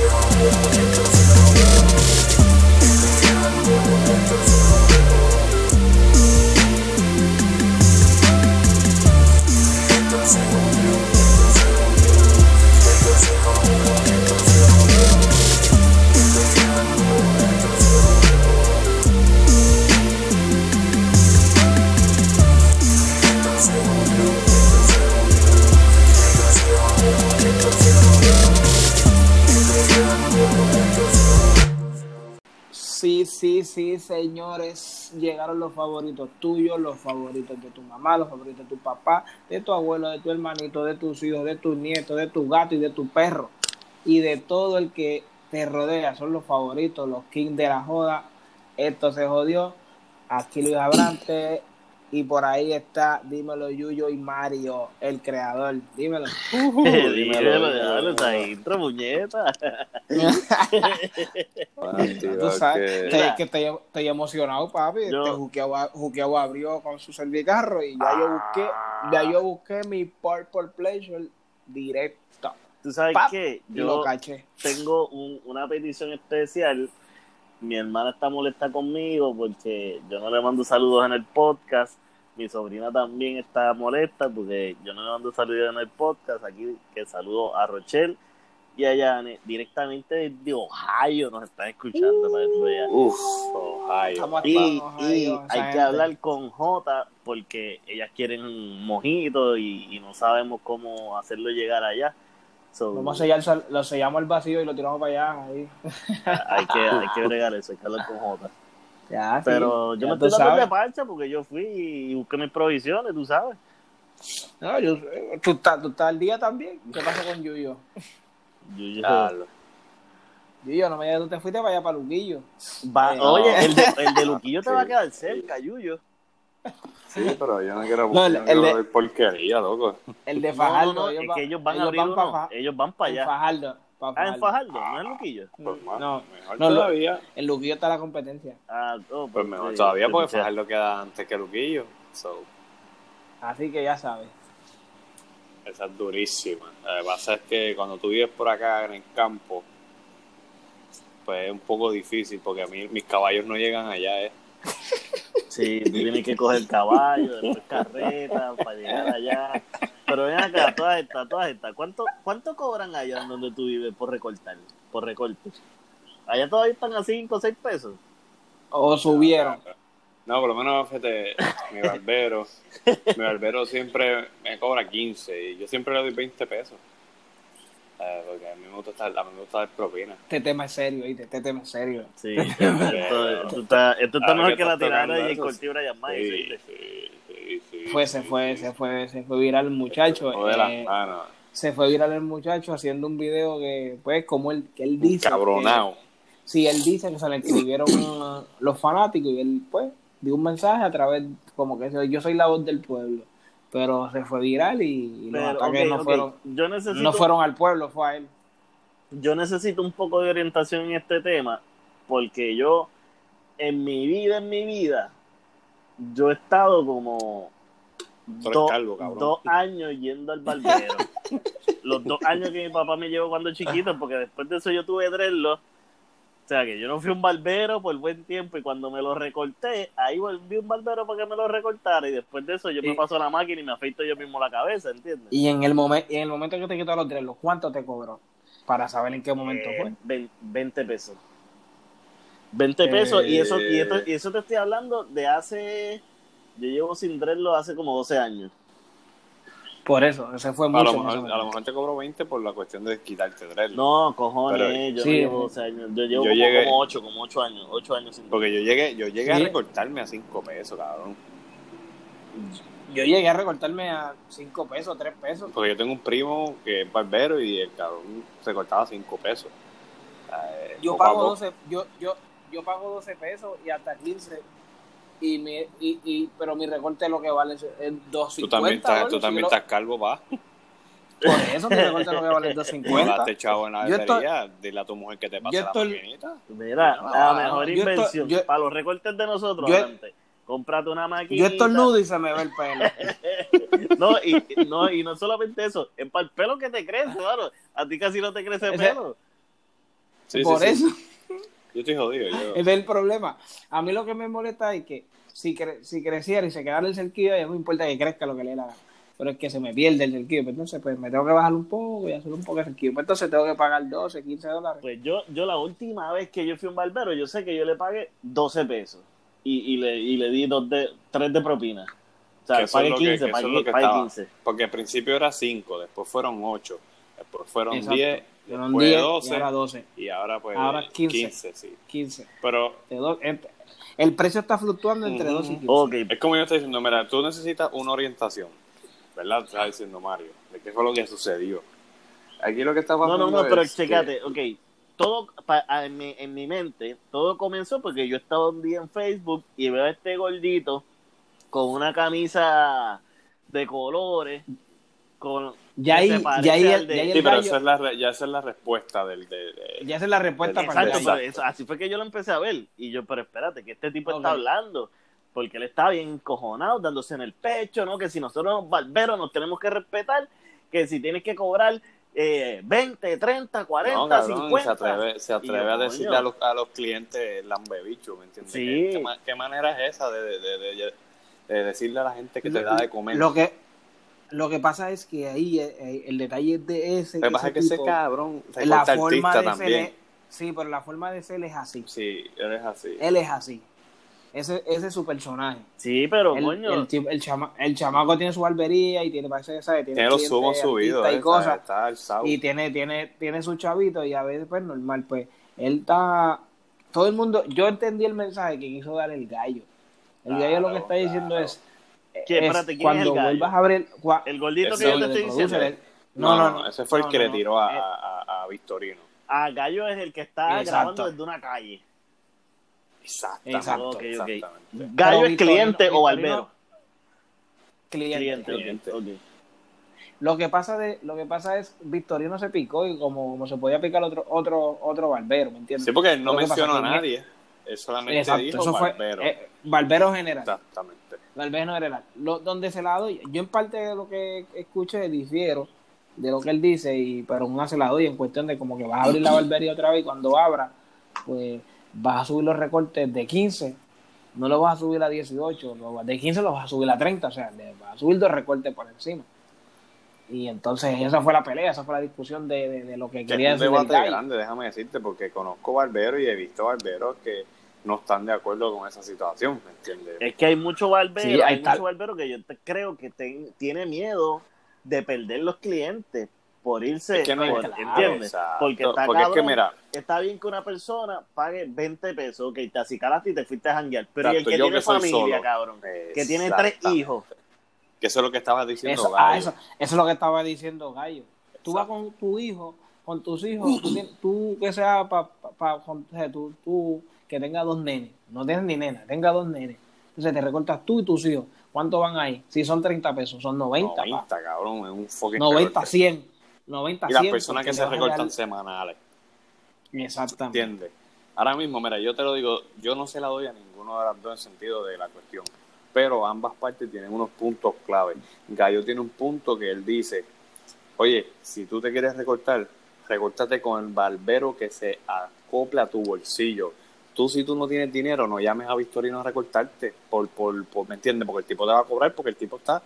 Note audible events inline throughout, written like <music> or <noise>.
Sí, sí, señores, llegaron los favoritos tuyos, los favoritos de tu mamá, los favoritos de tu papá, de tu abuelo, de tu hermanito, de tus hijos, de tus nietos, de tu gato y de tu perro y de todo el que te rodea. Son los favoritos, los kings de la joda. Esto se jodió. Aquí Luis Abrante y por ahí está, dímelo Yuyo y Mario, el creador. Dímelo. <laughs> dímelo, dímelo, esa intro, muñeta. Tú sabes te- que estoy, estoy emocionado, papi. Yo- Este juqueado abrió con su servicarro y ya yo busqué, ya yo busqué mi Purple Pleasure directo. ¿Tú sabes Pap, qué? y lo Yo caché. tengo un- una petición especial. Mi hermana está molesta conmigo porque yo no le mando saludos en el podcast. Mi sobrina también está molesta porque yo no le mando saludos en el podcast. Aquí que saludo a Rochelle y a Yane directamente desde Ohio nos están escuchando. tú veas. Uf, Ohio. Estamos Y, y hay que hablar con Jota porque ellas quieren un mojito y, y no sabemos cómo hacerlo llegar allá. So, Vamos a sellar, lo sellamos al vacío y lo tiramos para allá. Ahí. hay que hay que <laughs> bregar eso, hay que hablar con Jota. Ya, sí, Pero yo ya me estoy dando sabes. de parcha porque yo fui y busqué mis provisiones, tú sabes. No, yo, tú, estás, tú estás al día también. ¿Qué pasa con Yuyo? Yo, yo- Diablo. Yuyo, no me digas que tú te fuiste para allá, para Luquillo. Va- Eh, Oye, no. el de, el de Luquillo te Sí. va a <laughs> quedar cerca, Yuyo. Sí, pero yo no quiero, No, el- yo no el quiero de- porquería, loco. El de No, Fajardo. no, es va- que ellos van a abrir para uno, Fa- ellos van para allá. Fajardo. Ah, en Fajardo, no en Luquillo. Pues más, No, mejor no, todavía. En Luquillo está la competencia. Ah, oh, Pues mejor sí, todavía sí, porque. Fajardo queda antes que Luquillo. So, Así que ya sabes. esa es durísima. Lo que pasa es que cuando tú vives por acá en el campo, pues es un poco difícil porque a mí mis caballos no llegan allá, ¿eh? <laughs> Sí, tú tienes que coger caballo, después carreta para llegar allá. Pero ven acá, todas estas, todas estas. ¿Cuánto, ¿Cuánto cobran allá donde tú vives por recortar? Por recorte. Allá todavía están a 5 o 6 pesos. O subieron. No, por lo menos fíjate, mi barbero, mi barbero siempre me cobra 15 y yo siempre le doy 20 pesos. Porque a mí me gusta estar, a mí me gusta dar propina. Este tema es serio, ¿viste? Este tema es serio. Sí, <laughs> esto, esto está, esto está Ahora mejor que la tirada eso, Corti Brian May, Sí, sí, sí, sí, Fue, se fue, se fue, se fue viral el muchacho. Eh, se fue viral el muchacho haciendo un video que, pues, como él, que él dice. Cabronao. que- sí, él dice que se le escribieron los fanáticos y él, pues, dio un mensaje a través, como que yo soy la voz del pueblo. Pero se fue viral y, los Pero, ataques ok, no, fueron, Yo necesito, no fueron al pueblo, fue a él. yo necesito un poco de orientación en este tema, porque yo, en mi vida, en mi vida, yo he estado como do- calvo, dos años yendo al barbero. <laughs> Los dos años que mi papá me llevó cuando chiquito, porque después de eso yo tuve dreadlocks. O sea, que yo no fui un barbero por buen tiempo y cuando me lo recorté, ahí volví un barbero para que me lo recortara y después de eso yo me paso la máquina y me afeito yo mismo la cabeza, ¿entiendes? Y en el, momen- y en el momento que te quitó los dreadlocks, ¿cuánto te cobró? Para saber en qué momento Eh, fue. vein- 20 pesos. 20 pesos y eso y, Eh. esto- y eso te estoy hablando de hace yo llevo sin dreadlock hace como 12 años. Por eso, ese fue A mucho. lo, más o mejor, a lo mejor te cobro 20 por la cuestión de quitarte dread. No, cojones, Pero- yo sí, no llevo sí. 12 años, yo llevo Yo como, llegué- como 8, como 8 años, 8 años sin Porque yo llegué, yo llegué a Sí. recortarme a 5 pesos, cabrón. Yo llegué a recortarme a 5 pesos, 3 pesos. Porque yo tengo un primo que es barbero y el cabrón se cortaba 5 pesos. Eh, Yo a pago poco. 12, yo, yo, yo pago 12 pesos y hasta 15. Y mi, y, y, pero mi recorte lo que vale es es 2.50. Tú también estás, también estás calvo, va. Por eso mi recorte lo que vale es No 2.50. gastes chavo en la Yo estoy- batería. Dile a tu mujer que te pase yo la estoy- maquinita. Mira, No, la no, mejor yo estoy- inversión yo- para los recortes de nosotros, yo- adelante. Cómprate una máquina. Yo estornudo y se me ve el pelo. <laughs> No, y no, y no solamente eso, es para el pelo que te crece, claro. A ti casi no te crece Ese- pelo. Sí, Por sí, sí. Yo estoy jodido. Yo... ese es el problema. A mí lo que me molesta es que si, cre- si creciera y se quedara el cerquillo, ya no me importa que crezca lo que le gana. Pero es que se me pierde el cerquillo. Pues entonces, pues me tengo que bajar un poco y hacer un poco de cerquillo. Pues entonces tengo que pagar 12, 15 dólares. Pues yo, yo la última vez que yo fui a un barbero, yo sé que yo le pagué 12 pesos y, y, le, y le di dos de, 3 de propina. O sea, pagué lo que- 15, que eso es pagué, lo que pagué estaba. 15. Porque al principio era 5, después fueron 8, después fueron Exacto. 10, Fueron después 10 12 y ahora 12, y ahora pues Ahora 15. 15, sí. 15. Pero el precio está fluctuando entre Ujú. 12 y 15. Ok, es como yo estoy diciendo, mira, tú necesitas una orientación, ¿verdad? Estaba diciendo Mario, de qué fue lo que sucedió. Aquí lo que está no, pasando no, no, pero es que- checate, ok. Todo, pa- a- en, mi, en mi mente, todo comenzó porque yo estaba un día en Facebook y veo a este gordito con una camisa de colores, con Ya ahí, ya ahí, al el, de- ya ahí el Sí, pero gallo- esa es la, re- ya esa es la respuesta del... De, de- ya esa es la respuesta para Exacto, pero eso- así fue que yo lo empecé a ver. Y yo, pero espérate, que este tipo está Ok. hablando. Porque él está bien encojonado, dándose en el pecho, ¿no? Que si nosotros los barberos nos tenemos que respetar, que si tienes que cobrar eh, 20, 30, 40, No, cabrón, 50. se atreve, se atreve yo, a decirle a los, a los clientes lambebicho, ¿me entiendes? Sí. ¿Qué, qué ma- qué manera es esa de, de, de, de- de decirle a la gente que te da de comer? Lo que, lo que pasa es que ahí eh, el detalle de ese. Lo que pasa es ese que ese cabrón se la forma de ser también. es- sí, pero la forma de ser es así. Sí, eres así. Él es así. Ese, ese es su personaje. Sí, pero El, coño. el, tipo- el, chama- el chamaco tiene su barbería y tiene, parece que sabe, tiene, Tiene los subos subidos, eh, y cosas. y tiene, tiene, tiene su chavito y a veces pues normal, pues él está, todo el mundo, yo entendí el mensaje que quiso dar el gallo. El gallo lo que está diciendo claro. es, ¿Qué? es Espérate, ¿quién es cuando el gallo? vuelvas a abrir, cua- El gordito que yo te estoy diciendo. no, no, no, ese fue no, el que no, le tiró a, eh, a, a- Victorino. Ah, Gallo es el que está Exacto. grabando desde una calle. Exactamente. Exacto. Exactamente. Gallo Pero es cliente Victorino- o barbero. cliente. Cliente. Lo que pasa de, lo que pasa es Victorino se picó y como, como se podía picar otro, otro, otro barbero, ¿me entiendes? Sí, porque él no mencionó a que- nadie. Él solamente Exacto, dijo eso fue barbero. eh, barbero general. Exactamente. Barbero general. Lo, donde se la doy, yo en parte de lo que escuché difiero de lo que él dice, y pero una se la doy en cuestión de como que vas a abrir la barbería otra vez y cuando abra, pues vas a subir los recortes de 15, no lo vas a subir a 18, lo- de 15 lo vas a subir a 30, o sea, le vas a subir dos recortes por encima. Y entonces esa fue la pelea, esa fue la discusión de, de- de lo que Que quería es un decir debate grande, déjame decirte, porque conozco barberos y he visto barberos que no están de acuerdo con esa situación, ¿me entiendes? Es que hay mucho barbero, Sí, hay está. mucho barbero que yo te- creo que ten- tiene miedo de perder los clientes por irse, Es que no por- es claro, ¿entiendes? exacto. Porque está Porque es que cabrón, mira, está bien que una persona pague 20 pesos, ok, te acicalaste y te fuiste a janguear, pero y el Exacto, que tiene que familia, solo. cabrón, que tiene tres hijos, que eso es lo que estabas diciendo, Eso, ah, Gallo. eso, eso es lo que estaba diciendo Gallo. Tú vas con tu hijo, con tus hijos, tú, <clears throat> tú que sea para, pa, con- o sea, tú, tú que tenga dos nenes, no tienes ni nena, tenga dos nenes. Entonces te recortas tú y tus hijos. ¿Cuánto van ahí? Si son 30 pesos, son 90. pa. 90, cabrón, es un fucking 90, recorte. 100. 90, Y las 100. personas que se recortan semanales, Exactamente. ¿entiendes? Ahora mismo, mira, yo te lo digo, yo no se la doy a ninguno de las dos en sentido de la cuestión, pero ambas partes tienen unos puntos clave. Gallo tiene un punto que él dice, oye, si tú te quieres recortar, recórtate con el barbero que se acople a tu bolsillo. Tú si tú no tienes dinero, no llames a Victorino a recortarte, por, por, por- ¿me entiendes? Porque el tipo te va a cobrar porque el tipo está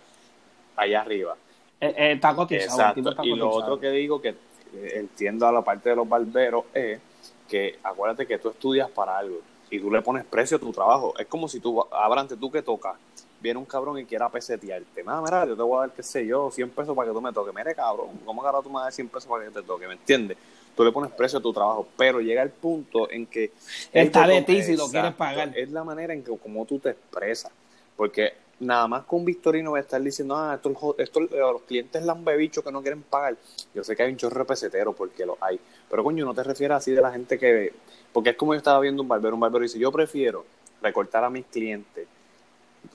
allá arriba. Eh, eh, está cotizado. el tipo Y lo otro que digo que entiendo a la parte de los barberos es que acuérdate que tú estudias para algo y tú le pones precio a tu trabajo. Es como si tú, Abrante, tú que tocas, viene un cabrón y quiera pesetearte. Mira, mira, yo te voy a dar, qué sé yo, 100 pesos para que tú me toques. Mire, cabrón, ¿cómo carajo tú me dar 100 pesos para que te toque? ¿Me entiendes? Tú le pones precio a tu trabajo, pero llega el punto en que... Está es de ti si lo quieres pagar. Es la manera en que como tú te expresas. Porque nada más con Victorino va a estar diciendo, ah, esto, esto, los clientes lambebichos que no quieren pagar. Yo sé que hay un chorro de pesetero porque lo hay. Pero coño, no te refieres así de la gente que... Porque es como yo estaba viendo un barbero, un barbero dice, yo prefiero recortar a mis clientes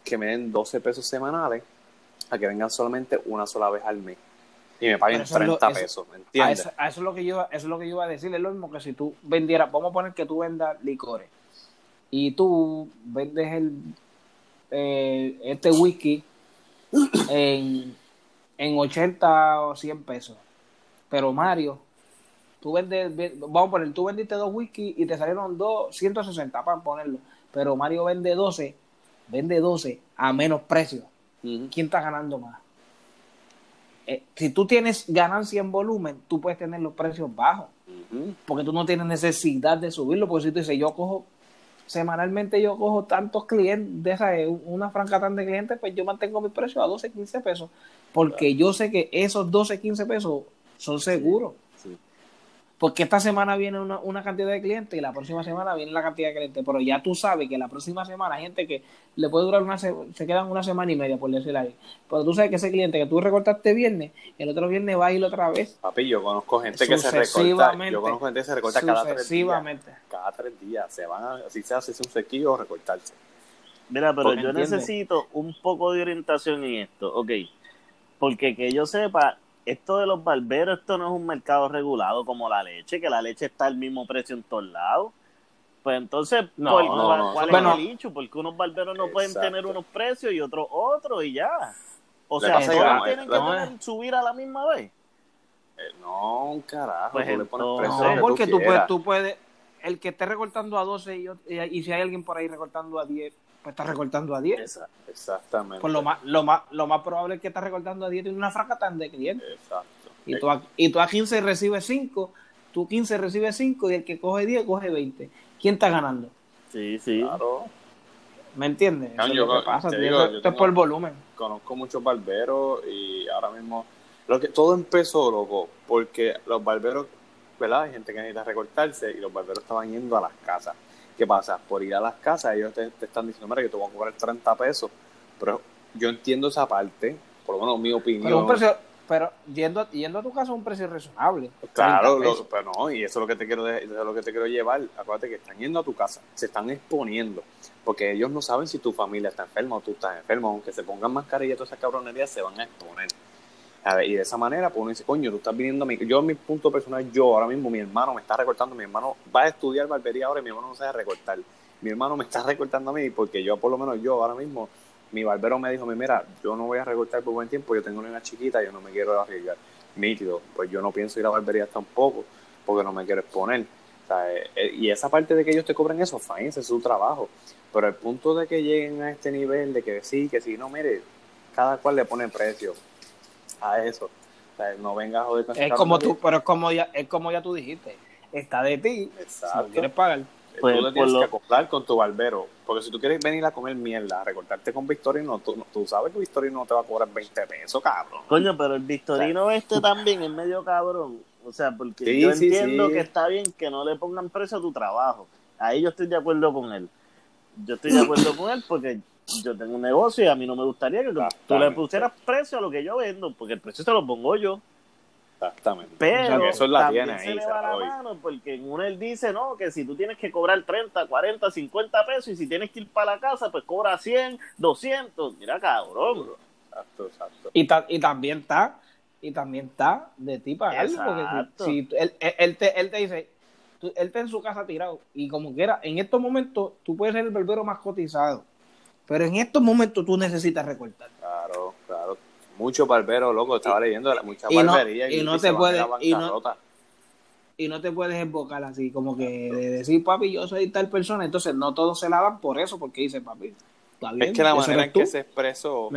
que me den 12 pesos semanales a que vengan solamente una sola vez al mes y me paguen Pero eso es lo- 30 eso- pesos, ¿me A entiendes? eso, a eso es lo que yo iba- eso es lo que yo iba a decir, es lo mismo que si tú vendieras, vamos a poner que tú vendas licores y tú vendes el eh, este whisky en, en 80 o 100 pesos, pero Mario tú vendes, ve- vamos a poner, tú vendiste dos whisky y te salieron dos, 160 para ponerlo, pero Mario vende 12, vende 12 a menos precio. ¿Quién está ganando más? Eh, si tú tienes ganancia en volumen, tú puedes tener los precios bajos, porque tú no tienes necesidad de subirlo, porque si tú dices, yo cojo, semanalmente yo cojo tantos clientes, de esa, eh, una franca tan de clientes, pues yo mantengo mi precio a 12, 15 pesos, porque yo sé que esos 12, 15 pesos son seguros. Sí. Porque esta semana viene una, una cantidad de clientes y la próxima semana viene la cantidad de clientes. Pero ya tú sabes que la próxima semana hay gente que le puede durar una se, se quedan una semana y media, por decirlo ahí. Pero tú sabes que ese cliente que tú recortaste viernes, el otro viernes va a ir otra vez. Papi, yo conozco gente que se recorta. Yo conozco gente que se recorta cada tres días. Cada tres días. Se van a, así se hace un sequillo o recortarse. Mira, pero Porque yo entiende. necesito un poco de orientación en esto, ok. Porque que yo sepa, esto de los barberos, esto no es un mercado regulado como la leche, que la leche está al mismo precio en todos lados. Pues entonces, No, ¿cuál, no, cuál- no. cuál Bueno. es el hecho? Porque unos barberos no pueden tener unos precios y otros otros y ya. O sea, todos tienen que tener- subir a la misma vez. Eh, no, carajo. Pues tú le pones entonces- precio No, tú porque tú puedes, tú puedes, el que esté recortando a 12 y, y, y si hay alguien por ahí recortando a 10, pues está recortando a 10. Esa- Exactamente. Pues lo más, lo más, lo más probable es que está recortando a 10 tiene una franja tan de clientes. Exacto. Y tú, a, y tú a 15 recibes 5, tú 15 recibes 5 y el que coge 10 coge 20. ¿Quién está ganando? Sí, sí. Claro. ¿Me entiendes? Eso es yo lo que pasa. te tío. digo, Eso- yo esto es por volumen. Conozco muchos barberos y ahora mismo. Lo que, todo empezó, loco, porque los barberos, ¿verdad? Hay gente que necesita recortarse y los barberos estaban yendo a las casas. ¿Qué pasa? Por ir a las casas, ellos te, te están diciendo, mira, que te voy a cobrar 30 pesos. Pero yo entiendo esa parte, por lo menos mi opinión. Pero, un precio, pero yendo, yendo a tu casa, un precio razonable. Claro, 30 lo- pesos. pero no, y eso es lo que te quiero eso es lo que te quiero llevar. Acuérdate que están yendo a tu casa, se están exponiendo, porque ellos no saben si tu familia está enferma o tú estás enfermo, aunque se pongan mascarilla y todas esas cabronerías se van a exponer. A ver, y de esa manera, pues uno dice, coño, tú estás viniendo a mí. Yo, en mi punto personal, yo ahora mismo, mi hermano me está recortando, mi hermano va a estudiar barbería ahora y mi hermano no sabe recortar. Mi hermano me está recortando a mí porque yo, por lo menos yo ahora mismo, mi barbero me dijo, mira, yo no voy a recortar por buen tiempo, yo tengo una chiquita, yo no me quiero arriesgar. Nítido, pues yo no pienso ir a barbería tampoco porque no me quiero exponer. Eh, eh, y esa parte de que ellos te cobren eso, fine, es su trabajo. Pero el punto de que lleguen a este nivel de que sí, que sí, no, mire, cada cual le pone precio a eso. O sea, no vengas a joder con Es como tú, pero es como ya, es como ya tú dijiste. Está de ti. Si Exacto. lo quieres pagar. Pues, tú le tienes lo- que acoplar con tu barbero. Porque si tú quieres venir a comer mierda, a recortarte con Victorino, tú, no- tú sabes que Victorino no te va a cobrar 20 pesos, cabrón. Coño, pero el Victorino este también es medio cabrón. O sea, porque Sí, yo sí, entiendo sí. que está bien que no le pongan precio a tu trabajo. Ahí yo estoy de acuerdo con él. Yo estoy de acuerdo con él porque yo tengo un negocio y a mí no me gustaría que tú le pusieras precio a lo que yo vendo, porque el precio se lo pongo yo. Exactamente. Pero O sea, eso la también tiene se ahí, le va la mano porque en uno él dice, no, que si tú tienes que cobrar 30, 40, 50 pesos y si tienes que ir para la casa, pues cobra 100, 200. Mira, cabrón. Exacto, exacto. Y, ta- y también está, y también está de ti pagarlo. Porque Exacto. si, si él, él- él te, él te dice, tú- él está en su casa tirado. Y como quiera, en estos momentos tú puedes ser el barbero más cotizado. Pero en estos momentos tú necesitas recortar. Claro, claro. Muchos barberos, loco, estaba leyendo la- muchas y no- barberías y no te van a puede- la y no-. Y no te puedes embocar así, como que de decir, papi, yo soy tal persona. Entonces no todos se la dan por eso, porque dice, papi, bien. Es que la manera en que se expresó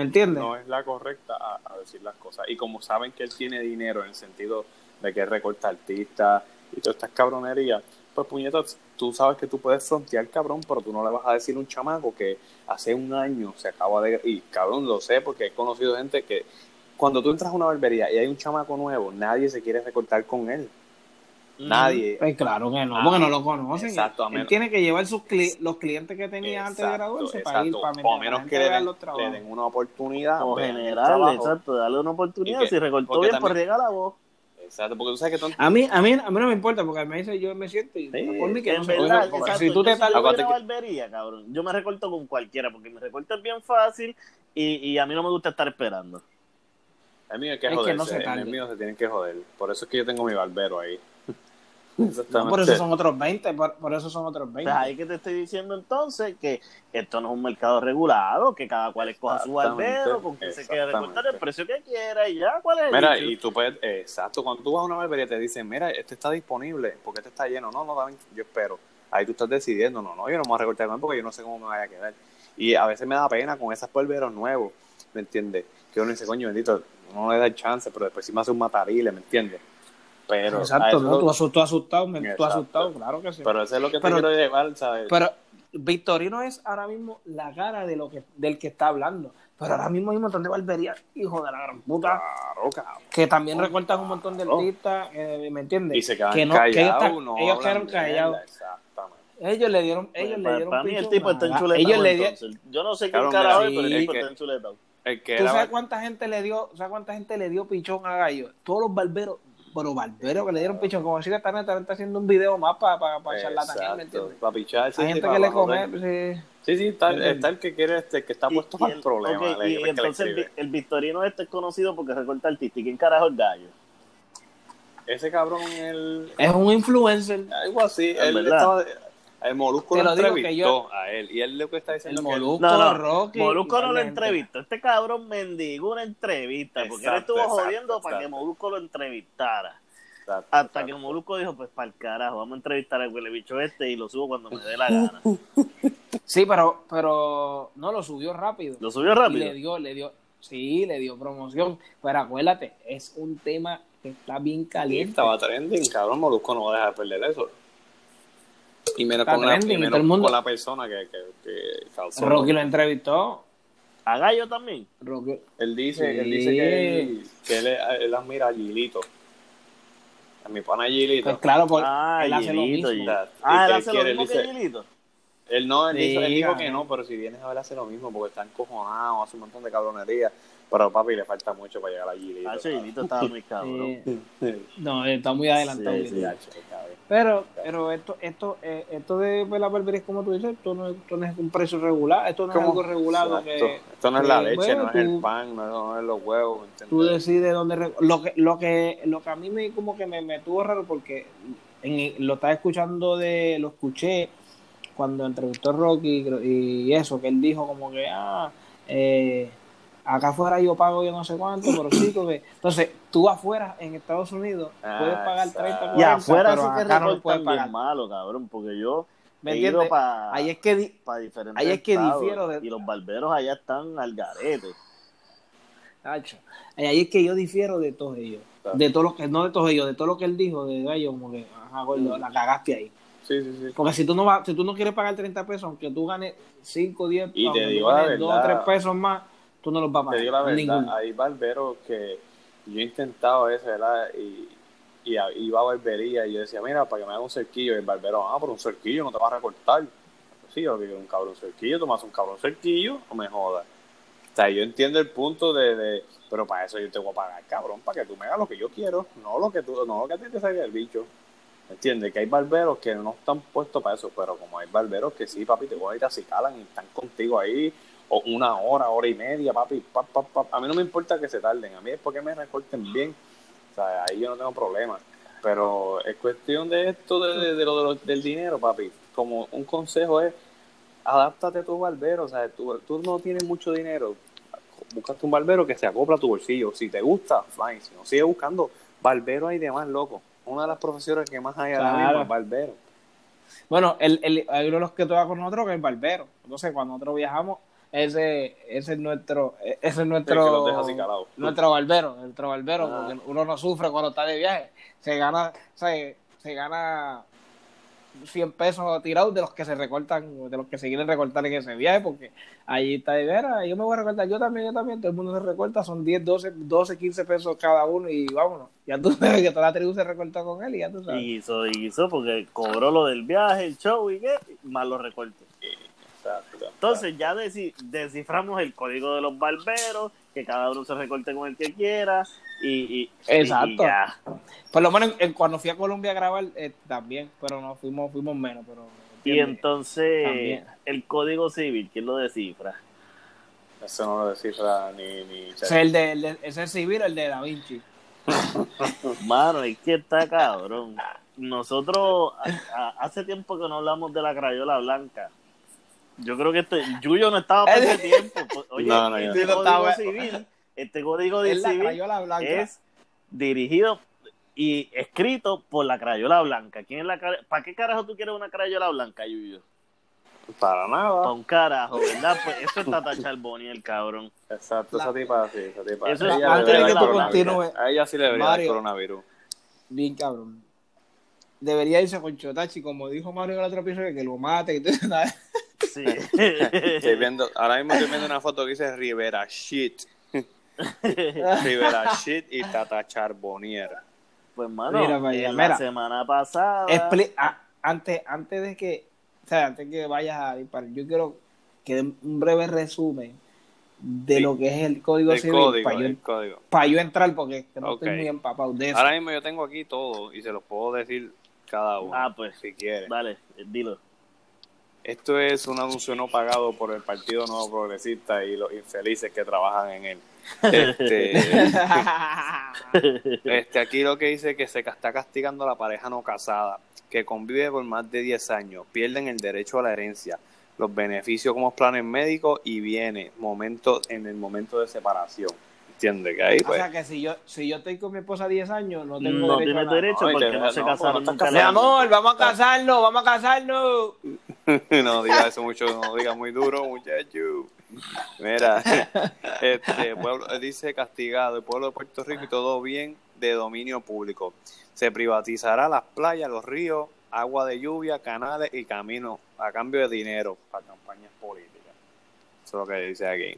no es la correcta a, a decir las cosas. Y como saben que él tiene dinero en el sentido de que recorta artistas y todas estas cabronerías, pues puñetas, tú sabes que tú puedes frontear, cabrón, pero tú no le vas a decir a un chamaco que hace un año se acaba de... Y cabrón, lo sé porque he conocido gente que cuando tú entras a una barbería y hay un chamaco nuevo, nadie se quiere recortar con él. Nadie. Pues claro que no, Ah, porque no lo conocen. exacto, a Él tiene que llevar sus cli- los clientes que tenía antes de graduarse para ir para O menos que le den, le una oportunidad. O el general, exacto, darle una oportunidad. Que- si recortó bien, pues también- riega la voz. Exacto, porque tú sabes que tú, A mí, a mí, a mí no me importa, porque me dice yo me siento y Sí, por mí que no verdad, exacto, si tú te tal- una barbería, cabrón, yo me recorto con cualquiera porque mi recorte es bien fácil y, y a mí no me gusta estar esperando. el mío hay que Es que joderse, no se el mío se tienen que joder. Por eso es que yo tengo mi barbero ahí. No, por eso son otros 20, por, por eso son otros 20. Pues ahí que te estoy diciendo entonces que esto no es un mercado regulado, que cada cual escoja su barbero, con quien se quiera recortar el precio que quiera y ya, ¿cuál es el Mira, y tú puedes, eh, exacto, cuando tú vas a una barbería te dicen, mira, este está disponible, porque este está lleno. No, no, dame, yo espero. Ahí tú estás decidiendo, no, no, yo no me voy a recortar con él porque yo no sé cómo me vaya a quedar. Y a veces me da pena con esos barberos nuevos, ¿me entiendes? Que uno dice, coño, bendito, no le da el chance, pero después sí me hace un matarile, ¿me entiendes? Pero, Exacto, eso ¿no? tú, tú asustado, me- tú asustado, claro que sí. pero eso es lo que te Pero- quiero llevar, ¿sabes? Pero Victorino es ahora mismo la cara de lo que, del que está hablando. Pero ahora mismo hay un montón de barberías, hijo de la gran puta, claro, cabrón. que también recortan un montón de Claro. artistas, eh, ¿me entiendes? Y se quedan que no, que ellos, callados, están- no ellos quedaron callados. Exactamente. Ellos le dieron, ellos Pues, le dieron para mí el pichón tipo a- está enchuletado Ellos le dieron. Yo no sé carajo mira, es, pero el tipo está enchuletado. ¿Tú sabes cuánta gente le dio, ¿sabes cuánta gente le dio pichón a Gallo? Todos los barberos, pero barberos que le dieron pichón, como si esta neta está haciendo un video más para pa, pa charlatanear, ¿me entiendes? para pichar, sí, Hay gente que le come, sí. Sí, sí, está, está el que quiere, este, que está Y- puesto y para el- problema. ok, le- y le entonces el, victorino este es conocido porque recorta artista. ¿Y quién carajo es gallo? Ese cabrón, el, Es un influencer. algo así, Es él verdad. estaba, el Molusco lo que entrevistó yo- a él, y él lo que está El diciendo que él- Molusco, No, no, Rocky. Molusco no lo entrevistó. Este cabrón mendigó una entrevista porque él estuvo exacto, jodiendo para que. Molusco lo entrevistara. Exacto, Hasta exacto. que Molusco dijo, pues para el carajo, vamos a entrevistar al huele bicho este y lo subo cuando me dé la gana. Sí, pero, pero no lo subió rápido. Lo subió Y rápido. le dio, le dio, sí, le dio promoción. Pero acuérdate, es un tema que está bien Sí, caliente. estaba trending, cabrón, Molusco no va a dejar de perder eso. Y menos, Está con la, todo el mundo- con la persona que, que, que causó. Rocky lo entrevistó. A Gallo también. Rocky, Él dice, Sí. él dice que él, que él, él admira a Gilito. A mi pana Gilito. pues claro, porque Ah, él hace lo Gilito, mismo. Gilito. Y Ah, él que hace lo quiere, mismo que dice- Gilito. Él no, él, Sí, dijo, él dijo que no, pero si vienes a ver hace lo mismo porque está encojonado, hace un montón de cabronería. Pero papi, le falta mucho para llegar a Gilito. Ah, Gilito estaba muy cabrón. Sí. Sí, No, está muy adelantado. Sí, sí. Pero, pero esto, esto, eh, esto de la barbería como tú dices, esto no, es- esto no es un precio regular, esto no es algo regulado que Esto no es la leche, bueno, no es el pan, no es, no es los huevos. ¿entiendes? tú decides dónde lo que lo que lo que a mí me como que me, me tuvo raro porque en, lo estaba escuchando de lo escuché cuando entrevistó a Rocky y eso que él dijo como que ah eh, acá afuera yo pago yo no sé cuánto pero sí porque entonces tú afuera en Estados Unidos Ah, puedes pagar exacto. 30 40 Y afuera pero sí que acá no lo puedes pagar malo, cabrón, porque yo ¿Me he ido para ahí es que di- diferentes ahí es que estados difiero de- y los barberos allá están al garete. Tacho, ahí es que yo difiero de todos ellos Claro. de todos los que no de todos ellos de todo lo que él dijo de gallo como que ajá, gordo, la cagaste ahí Sí, sí, sí. Porque si tú no vas, si tú no quieres pagar 30 pesos, aunque tú ganes 5, 10, Y te digo la ganes 2 o verdad. 3 pesos más, tú no los vas a Te pagar. digo la verdad, Ninguno. hay barberos que yo he intentado eso, ¿verdad? Y, y iba a barbería y yo decía, mira, para que me haga un cerquillo. Y el barbero, ah, por un cerquillo no te vas a recortar. Pues sí, yo quiero un cabrón cerquillo, haces un cabrón cerquillo o me jodas. O sea, yo entiendo el punto de, de, pero para eso yo te voy a pagar, cabrón, para que tú me hagas lo que yo quiero, no lo que tú, no lo que a ti te salga el bicho. ¿Entiendes? Que hay barberos que no están puestos para eso, pero como hay barberos que sí, papi, te voy a ir a calan y están contigo ahí, o una hora, hora y media, papi, pap, pap, a mí no me importa que se tarden, a mí es porque me recorten bien, o sea, ahí yo no tengo problema, pero es cuestión de esto, de, de- lo, de lo- del dinero, papi, como un consejo es, adáptate a tu barbero, o sea, tú, tú no tienes mucho dinero, búscate un barbero que se acopla a tu bolsillo, si te gusta, fine, si no, sigue buscando, barbero hay demás, loco, una de las profesiones que más hay ahora Claro. mismo es barbero. Bueno, el, el, hay uno de los que toca con nosotros que es el barbero. Entonces, cuando nosotros viajamos, ese, ese es nuestro, ese es El que nuestro, deja calados. nuestro barbero, nuestro barbero, Ah. porque uno no sufre cuando está de viaje. Se gana, o sea, se gana 100 pesos tirados de los que se recortan, de los que se quieren recortar en ese viaje, porque ahí está de veras, yo me voy a recortar, yo también, yo también, todo el mundo se recorta, son 10, 12, 12, 15 pesos cada uno y vámonos. Ya tú <laughs> sabes que toda la tribu se recorta con él y ya tú sabes. Y hizo, y hizo porque cobró lo del viaje, el show y qué, más los recortes. Entonces ya desciframos el código de los barberos, que cada uno se recorte con el que quiera y, y, Exacto. y ya. Por lo menos en- cuando fui a Colombia a grabar eh, también, pero no fuimos fuimos menos, pero Y entonces También. el código civil, ¿quién lo descifra? Eso no lo descifra ni... ni ese es el de, el de- ese es el civil o el de Da Vinci. <laughs> Mano, es que está cabrón. nosotros a- a- hace tiempo que no hablamos de la crayola blanca. Yo creo que este Yuyo no estaba para ese tiempo. <laughs> Pues, Oye, No, no, este no código civil, <laughs> este código de Es la civil es dirigido y escrito por la crayola blanca. ¿Quién es la ¿Para qué carajo tú quieres una crayola blanca, Yuyo? Para Para nada. un carajo, ¿verdad? Pues eso está Tachar Boni, el cabrón. Exacto, esa tipa sí, esa tipa. Eso es- antes de que tú continúes, A ella sí le debería Mario. coronavirus. Bien cabrón. Debería irse con Chotachi, como dijo Mario en el otro episodio, que lo mate. y todo eso. Sí. <laughs> Estoy viendo, ahora mismo estoy viendo una foto que dice Rivera Shit. <laughs> Rivera Shit y Tata Charbonnier. Pues, mano, Mira para la mira. semana pasada. Expli- antes, antes de que, o sea, antes que vayas a disparar, yo quiero que den un breve resumen de Sí. lo que es el código El civil código, para yo, el código. pa' yo entrar porque que no estoy muy empapado de eso. Ahora mismo yo tengo aquí todo y se los puedo decir cada uno. Ah, pues. Si quieren. Dale, eh, dilo. Esto es un anuncio no pagado por el Partido Nuevo Progresista y los infelices que trabajan en él. Este, <laughs> este, aquí lo que dice es que se está castigando a la pareja no casada, que convive por más de 10 años, pierden el derecho a la herencia, los beneficios como planes médicos y viene momento, en el momento de separación. ¿Entiendes? Que ahí, o pues, sea que si yo, si yo estoy con mi esposa 10 años, no tengo No derecho a tienes nada. derecho porque no se no, casaron no nunca. Mi amor, vamos a casarnos, vamos a casarnos. <laughs> no diga eso mucho, no diga muy duro, muchacho. Mira, <laughs> este pueblo dice castigado, el pueblo de Puerto Rico y todo bien de dominio público. Se privatizará las playas, los ríos, agua de lluvia, canales y caminos a cambio de dinero para campañas políticas. Eso es lo que dice aquí.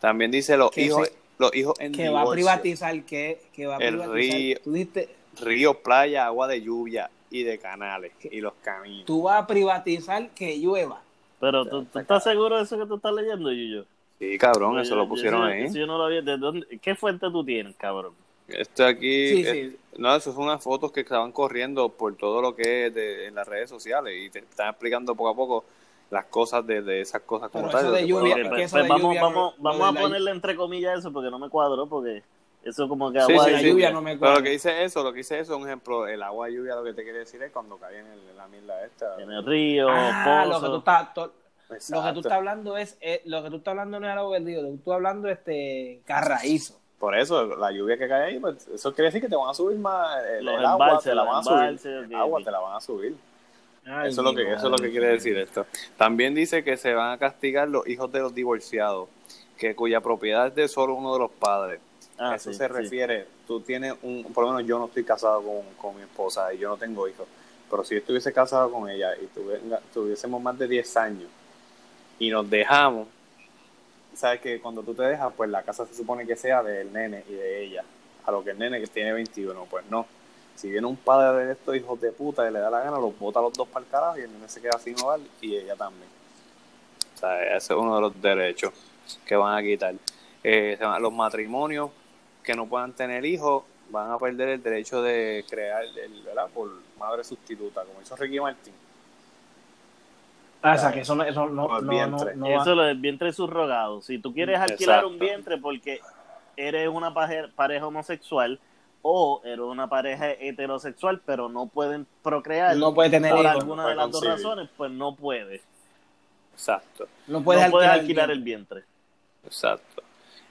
También dice los hijos, se- los hijos en Que va a privatizar, que, que va a El privatizar. río. Tú ríos, playas, agua de lluvia y de canales y los caminos. tú vas a privatizar que llueva. Pero ¿tú, tú estás seguro de eso que tú estás leyendo, Yuyo? Sí, cabrón, Yo- eso lo pusieron yo- ahí. eso yo no lo había. ¿de dónde- ¿Qué fuente tú tienes, cabrón? Esto aquí, Sí, sí. no, eso son unas fotos que estaban corriendo por todo lo que es de, en las redes sociales y te están explicando poco a poco las cosas de, de esas cosas como Pero tal. de lluvia, pues, pues vamos, lluvia, vamos, vamos a ponerle entre comillas eso porque no me cuadró, porque eso como que agua sí, de sí. lluvia. lluvia no me Pero cuadra. lo que dice eso, lo que dice eso, un ejemplo, el agua de lluvia lo que te quiere decir es cuando cae en, el- en la mierda esta. En el río, Ah, lo que tú estás, to- lo que tú estás hablando es, eh, lo que tú estás hablando no es algo perdido, lo que tú estás hablando es este carraízo. Por eso, la lluvia que cae ahí, pues, eso quiere decir que te van a subir más, el, Los el agua embalses, te la van a subir. embalses, ok, El agua te la van a subir. Ay, Eso es, lo que, eso es lo que quiere decir esto. También dice que se van a castigar los hijos de los divorciados, que cuya propiedad es de solo uno de los padres. Ah, eso sí, se sí. refiere, tú tienes un, por lo menos yo no estoy casado con, con mi esposa y yo no tengo hijos, pero si yo estuviese casado con ella y tuve- tuviésemos más de 10 años y nos dejamos, sabes que cuando tú te dejas, pues la casa se supone que sea del nene y de ella, a lo que el nene que tiene 21, pues no. Si viene un padre de estos hijos de puta y le da la gana, los bota a los dos para el carajo y el nene se queda sin hogar y ella también. O sea, ese es uno de los derechos que van a quitar. Eh, los matrimonios que no puedan tener hijos van a perder el derecho de crear, el, ¿verdad? Por madre sustituta, como hizo Ricky Martin. Ah, o sea, que eso no, eso no, Por no, vientre. no, no va- Eso es lo del vientre subrogado. Si tú quieres alquilar Exacto. un vientre porque eres una pareja homosexual o eres una pareja heterosexual, pero no pueden procrear no puede tener por hijos, alguna no de puede las dos razones, pues no puedes. Exacto, no puedes no puedes alquilar, alquilar el el vientre. exacto.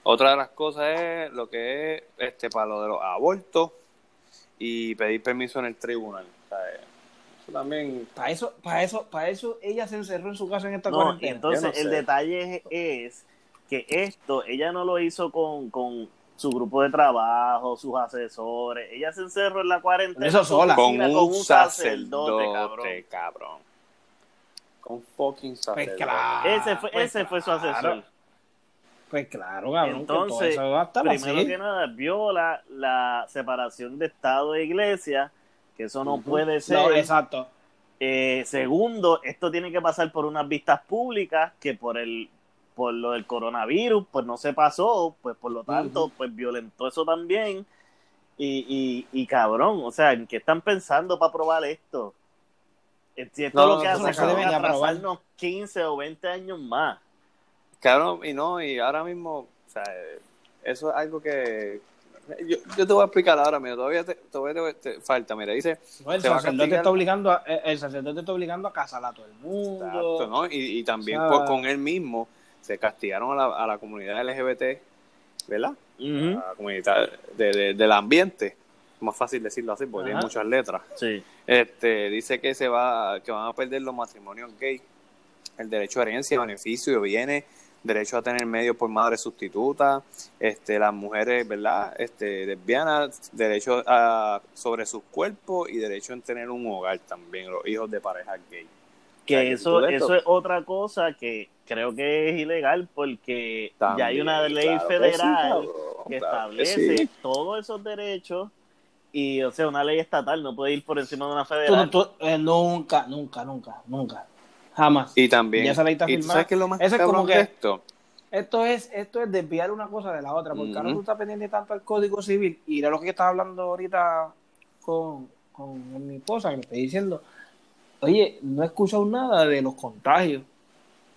Otra de las cosas es lo que es este para lo de los abortos y pedir permiso en el tribunal. O sea, eso también Para eso, para eso, para eso ella se encerró en su casa en esta No, cuarentena. entonces el detalle es, es que esto, ella no lo hizo con, con su grupo de trabajo, sus asesores. Ella se encerró en la cuarentena. Eso sola. con oficina un sacerdote, cabrón. cabrón. Con fucking sacerdote. claro. Ese fue, Pues ese fue su asesor. Pues claro, cabrón. que todo Entonces, eso va a estar primero así. que nada, viola la separación de Estado e Iglesia, que eso no puede ser. No, exacto. Eh, segundo, esto tiene que pasar por unas vistas públicas que por el por lo del coronavirus, pues no se pasó, pues por lo tanto, pues violentó eso también. Y, y, y cabrón, o sea, ¿en qué están pensando para probar esto? Si esto No, lo no, que eso hace no es atrasarnos 15 o 20 años más. Cabrón, y no, y ahora mismo, o sea, eso es algo que yo, yo te voy a explicar ahora, mira, todavía te, todavía te, te falta, mira, dice... No, el, sacerdote está obligando a, el sacerdote está obligando a casar a todo el mundo. Exacto, ¿no? Y, y también O sea- pues, con él mismo se castigaron a la, a la comunidad LGBT, ¿verdad? A la comunidad de- de- del ambiente. Más fácil decirlo así porque Ajá. tiene muchas letras. Sí. Este, dice que se va, que van a perder los matrimonios gay, el derecho a herencia, beneficio, bienes, derecho a tener medios por madre sustituta, este, las mujeres, ¿verdad? Este, lesbianas, derecho a, sobre sus cuerpos y derecho a tener un hogar también, los hijos de parejas gay. Que eso, eso es otra cosa que creo que es ilegal porque ya hay una ley claro que sí, federal cabrón, que claro que establece sí. todos esos derechos y, o sea, una ley estatal no puede ir por encima de una federal. tú- eh, nunca, nunca, nunca, nunca. Jamás. Y también, Ya esa ley está ¿y tú firmada. sabes qué es lo más Eso es como que- esto? Esto es, esto es desviar una cosa de la otra, porque ahora Ujú. tú estás pendiente tanto al código civil y de lo que yo estaba hablando ahorita con, con mi esposa, que le estoy diciendo, oye, no he escuchado nada de los contagios.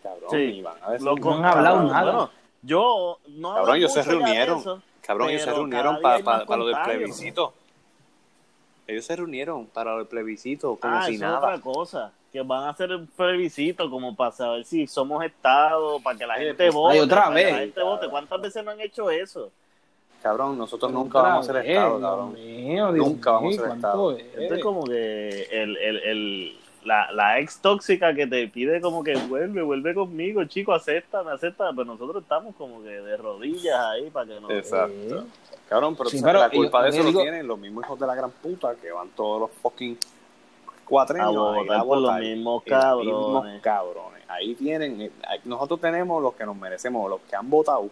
Cabrón, Sí. y van a decir- Loco, no han hablado cabrón, nada. bueno, yo no Cabrón, ellos se reunieron. eso, Cabrón, ellos se reunieron para hay más lo del plebiscito. Ellos se reunieron para lo del plebiscito, como ah, si eso nada. es otra cosa. Que van a hacer un plebiscito como para saber si somos Estado, para que la Oye, gente pues, vote. ay, otra para que vez. la gente vote. ¿Cuántas veces no han hecho eso? Cabrón, nosotros nunca vamos a ser vez, Estado, Dios cabrón. mío, Dios Nunca vamos a mío, ser ¿cuánto Estado. es? Esto es como que el, el, el, la, la ex tóxica que te pide como que vuelve, vuelve conmigo, chico, acéptame, acéptame. Pero nosotros estamos como que de rodillas ahí para que nos... Exacto. Eh. Cabrón, pero, Sí, pero la culpa yo- de eso lo digo- tienen los mismos hijos de la gran puta que van todos los fucking cuatro A años votar por los mismos cabrones. cabrones. Ahí tienen, eh, nosotros tenemos los que nos merecemos, los que han votado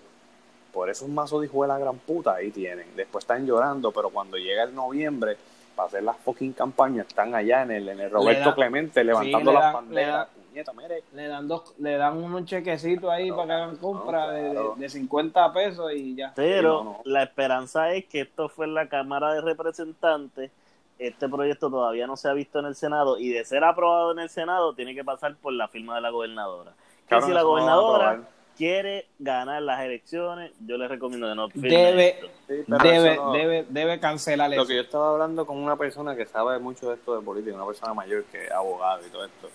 por esos mazos de hijo de la gran puta, ahí tienen. Después están llorando, pero cuando llega el noviembre para hacer las fucking campañas, están allá en el, en el Roberto da- Clemente levantando le las le banderas. da- Puñeta, mire, Le dan, dos, le dan unos chequecitos ahí para que hagan compra no, de- claro. de, de 50 pesos y ya. Pero Sí, no, no. la esperanza es que esto fue en la Cámara de Representantes. Este proyecto todavía no se ha visto en el Senado y de ser aprobado en el Senado tiene que pasar por la firma de la gobernadora. Que si la gobernadora. Quiere ganar las elecciones, yo les recomiendo que no firme Debe, esto. Sí, pero debe, no- debe, debe cancelar Lo eso. que yo estaba hablando con una persona que sabe mucho de esto de política, una persona mayor que es abogado y todo esto.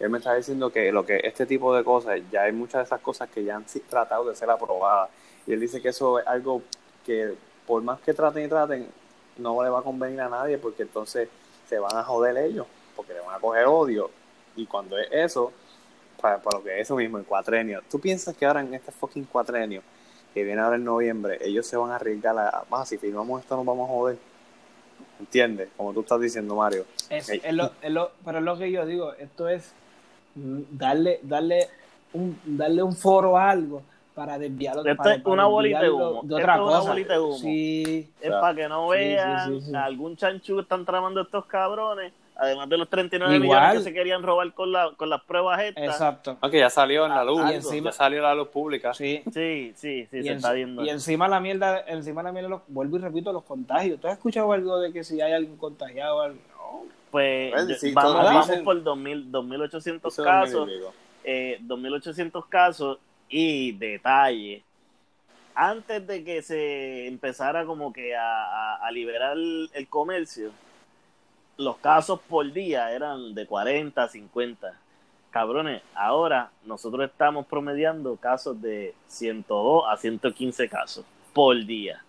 Él me está diciendo que lo que este tipo de cosas, ya hay muchas de esas cosas que ya han tratado de ser aprobadas. Y él dice que eso es algo que por más que traten y traten, no le va a convenir a nadie porque entonces se van a joder ellos, porque le van a coger odio. Y cuando es eso, para, para lo que es eso mismo, el cuatrenio. ¿Tú piensas que ahora en este fucking cuatrenio, que viene ahora en noviembre, ellos se van a arriesgar a, más si firmamos esto nos vamos a joder? ¿Entiendes? Como tú estás diciendo, Mario. Es, es lo, es lo- pero es lo que yo digo, esto es darle, darle un, darle un foro a algo para desviarlo. Esto para- es para una bolita de humo. de Esto otra es una cosa. bolita de humo. Sí, Es sea, para que no sí, vean sí, sí, sí. algún chanchu que están tramando estos cabrones, además de los 39 Igual. millones que se querían robar con, la, con las pruebas estas. exacto. Aunque ya salió en la luz, Ah, y encima- ya salió a la luz pública. Sí. Sí, sí, sí, y, se en- está viendo. y encima la mierda, encima la mierda, los- vuelvo y repito, los contagios. ¿Tú has escuchado algo de que si hay alguien contagiado o algo? Pues Bueno, yo- sí, vamos, vamos dicen- por 2000, 2.800 Eso es casos, eh, 2.800 casos y detalle. Antes de que se empezara como que a, a- a liberar el, el comercio, los casos por día eran de 40, 50. Cabrones, ahora nosotros estamos promediando casos de 102 a 115 casos por día.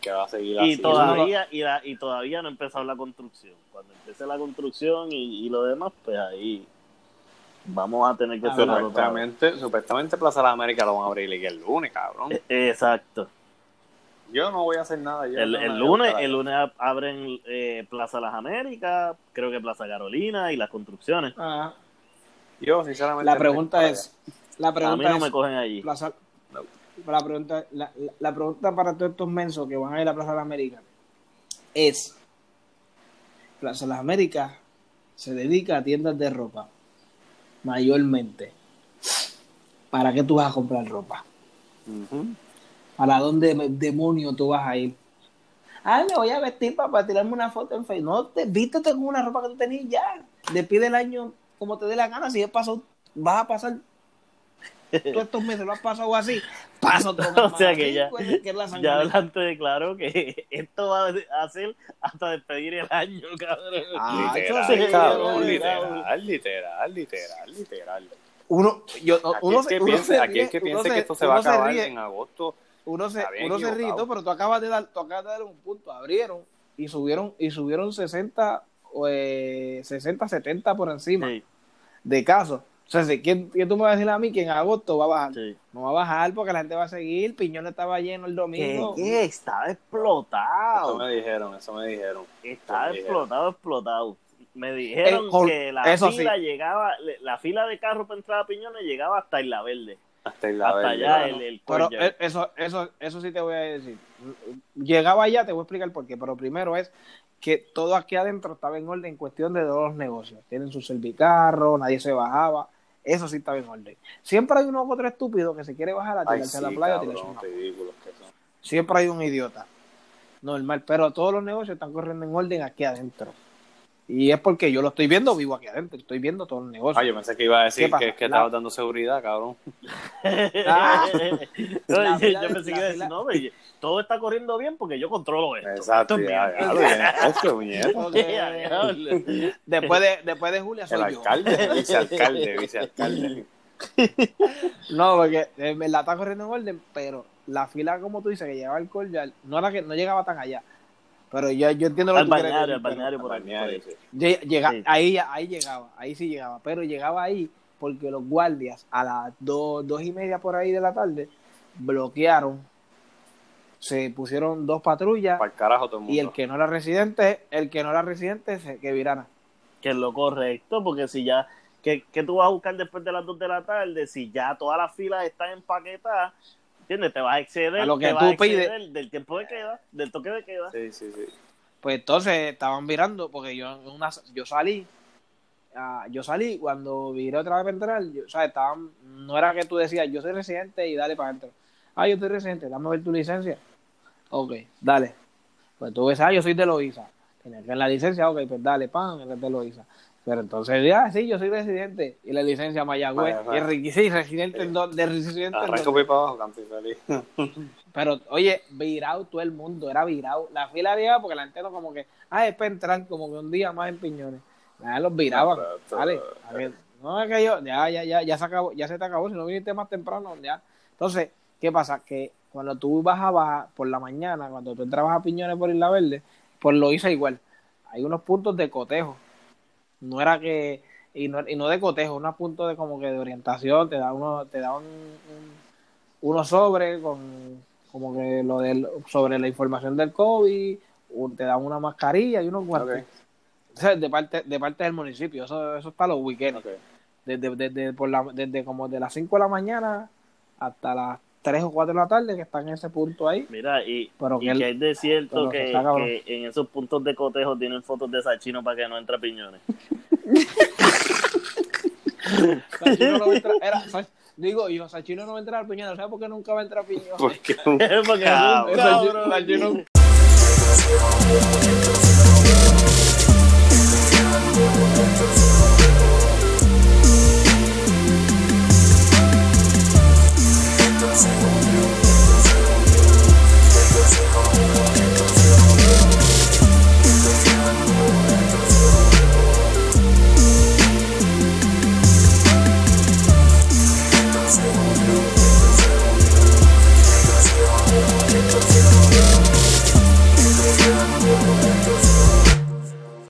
Que va a seguir Y así. todavía, y, la- y todavía no ha empezado la construcción. Cuando empiece la construcción y, y lo demás, pues ahí vamos a tener que Ah, cerrar. Supuestamente, supuestamente Plaza de las Américas lo van a abrir el lunes, cabrón. Eh, Exacto. Yo no voy a hacer nada. Yo El, no lunes, el lunes ab- abren eh, Plaza Las Américas, creo que Plaza Carolina y las construcciones. Ah, Yo, sinceramente. la pregunta es, la A mí pregunta no es, me cogen allí. Plaza- la pregunta, la, la- pregunta para todos estos mensos que van a ir a Plaza de las Américas es, Plaza de las Américas se dedica a tiendas de ropa, mayormente. ¿Para qué tú vas a comprar ropa? Ujú. ¿Para dónde demonio tú vas a ir? Ay, me voy a vestir para, para tirarme una foto en Facebook. No, te, vístete con una ropa que tú tenías ya. Despide el año como te dé la gana. Si es paso, vas a pasar <laughs> todos estos meses lo has pasado así, paso <laughs> otro O sea que ya, que es ya adelante declaró que <laughs> esto va a hacer hasta despedir el año, cabrón. Ah, literal, sí, cabrón, literal. literal, literal, literal, literal. Uno, yo, Aquí uno, es que uno piense, se aquí es que se- que esto se va a acabar ríe, en agosto. Uno se, uno se pero tú acabas de dar, tú acabas de dar un punto, abrieron y subieron, y subieron 60, o, eh, 60, 70 por encima Sí, de casos. O sea, si- ¿quién, quién tú me vas a decir a mí que en agosto va a bajar? sí. No va a bajar porque la gente va a seguir, Piñón estaba lleno el ¿Qué, domingo. qué? Estaba Eso explotado. me dijeron, eso me dijeron. Estaba Eso me dijeron. explotado, explotado. Me dijeron Eh, con- que la fila sí. llegaba, la fila de carros para entrar a Piñones llegaba hasta Isla Verde. Hasta en la hasta allá el, el Pero eh, eso, eso, eso sí te voy a decir. Llegaba allá, te voy a explicar por qué. Pero primero es que todo aquí adentro estaba en orden en cuestión de todos los negocios. Tienen su servicarro, nadie se bajaba. Eso sí estaba en orden. Siempre hay uno u otro estúpido que se quiere bajar a Ay, tirarse sí, a la playa. a cabrón, tirarse una- ridículos que son. Siempre hay un idiota. Normal. Pero todos los negocios están corriendo en orden aquí adentro. Y es porque yo lo estoy viendo vivo aquí adentro. Estoy viendo todos los negocios. Ah, yo pensé que iba a decir que, que La- estabas dando seguridad, cabrón. Ah. <laughs> No, La yo, yo pensé la que iba a decir, no, pero todo está corriendo bien porque yo controlo esto. Exacto, Esto ya, <laughs> ya, después, de, después de Julia soy El yo. alcalde, vicealcalde, <laughs> vicealcalde. No, porque en verdad está corriendo en orden, pero la fila, como tú dices, que llegaba el cordial, no era que no llegaba tan allá. Pero yo, yo entiendo lo Al que tú quieres balneario, al decir, pero balneario por ahí. Sí. llega- Sí. ahí, ahí llegaba, ahí sí llegaba, pero llegaba ahí porque los guardias a las dos, dos y media por ahí de la tarde bloquearon, se pusieron dos patrullas Para el carajo todo el mundo. y el que no era residente, el que no era residente, se, que virara. Que es lo correcto, porque si ya, que, que tú vas a buscar después de las 2 de la tarde? Si ya todas las filas están empaquetadas, ¿entiendes? Te vas a exceder, A lo que te tú vas a exceder pides. del tiempo de queda, del toque de queda. Sí, sí, sí. Pues entonces estaban virando, porque yo en una, yo salí, ah, yo salí cuando viré otra vez para entrar, yo, o sea, estaban, no era que tú decías, yo soy residente y dale para adentro. Ah, yo soy residente, dame ver tu licencia. Ok, dale. Pues tú ves, ah, yo soy de Loiza. Tienes que ver la licencia, ok, pues dale, pan, eres de Loiza. Pero entonces, ya, sí, yo soy residente. Y la licencia Mayagüez. Vaya, vaya. Y sí, residente en donde, residente en Arranco donde. voy para abajo, campi feliz. <laughs> Pero, oye, virado todo el mundo, era virado. La fila llegaba porque la gente no como que, ah, es para entrar como que un día más en piñones. Nada, los viraban. Vale, a ver, no es que yo, ya, ya, ya, ya se acabó, ya se te acabó, si no viniste más temprano, ya. Entonces, ¿qué pasa? Que cuando tú bajabas por la mañana, cuando tú entrabas a piñones por Isla Verde, pues lo hice igual. Hay unos puntos de cotejo. No era que, y no, y no de cotejo, unos puntos de como que de orientación, te da uno, te da un, un- unos sobres con como que lo del, sobre la información del COVID, un- te dan una mascarilla y unos guantes. O sea, de parte, de parte del municipio, eso, eso está los weekends. Desde, desde, por la, desde como de las 5 de la mañana hasta las 3 o 4 de la tarde que están en ese punto ahí. Mira, y, Pero y que él- que es de cierto que, en esos puntos de cotejo tienen fotos de Sachino para que no entre a piñones. Sachino no va a entrar, era, <laughs> digo yo, Sachino no va a entrar al Piñón, ¿sabes por qué nunca va a entrar a Piñón? Porque <laughs> Porque. Sachino-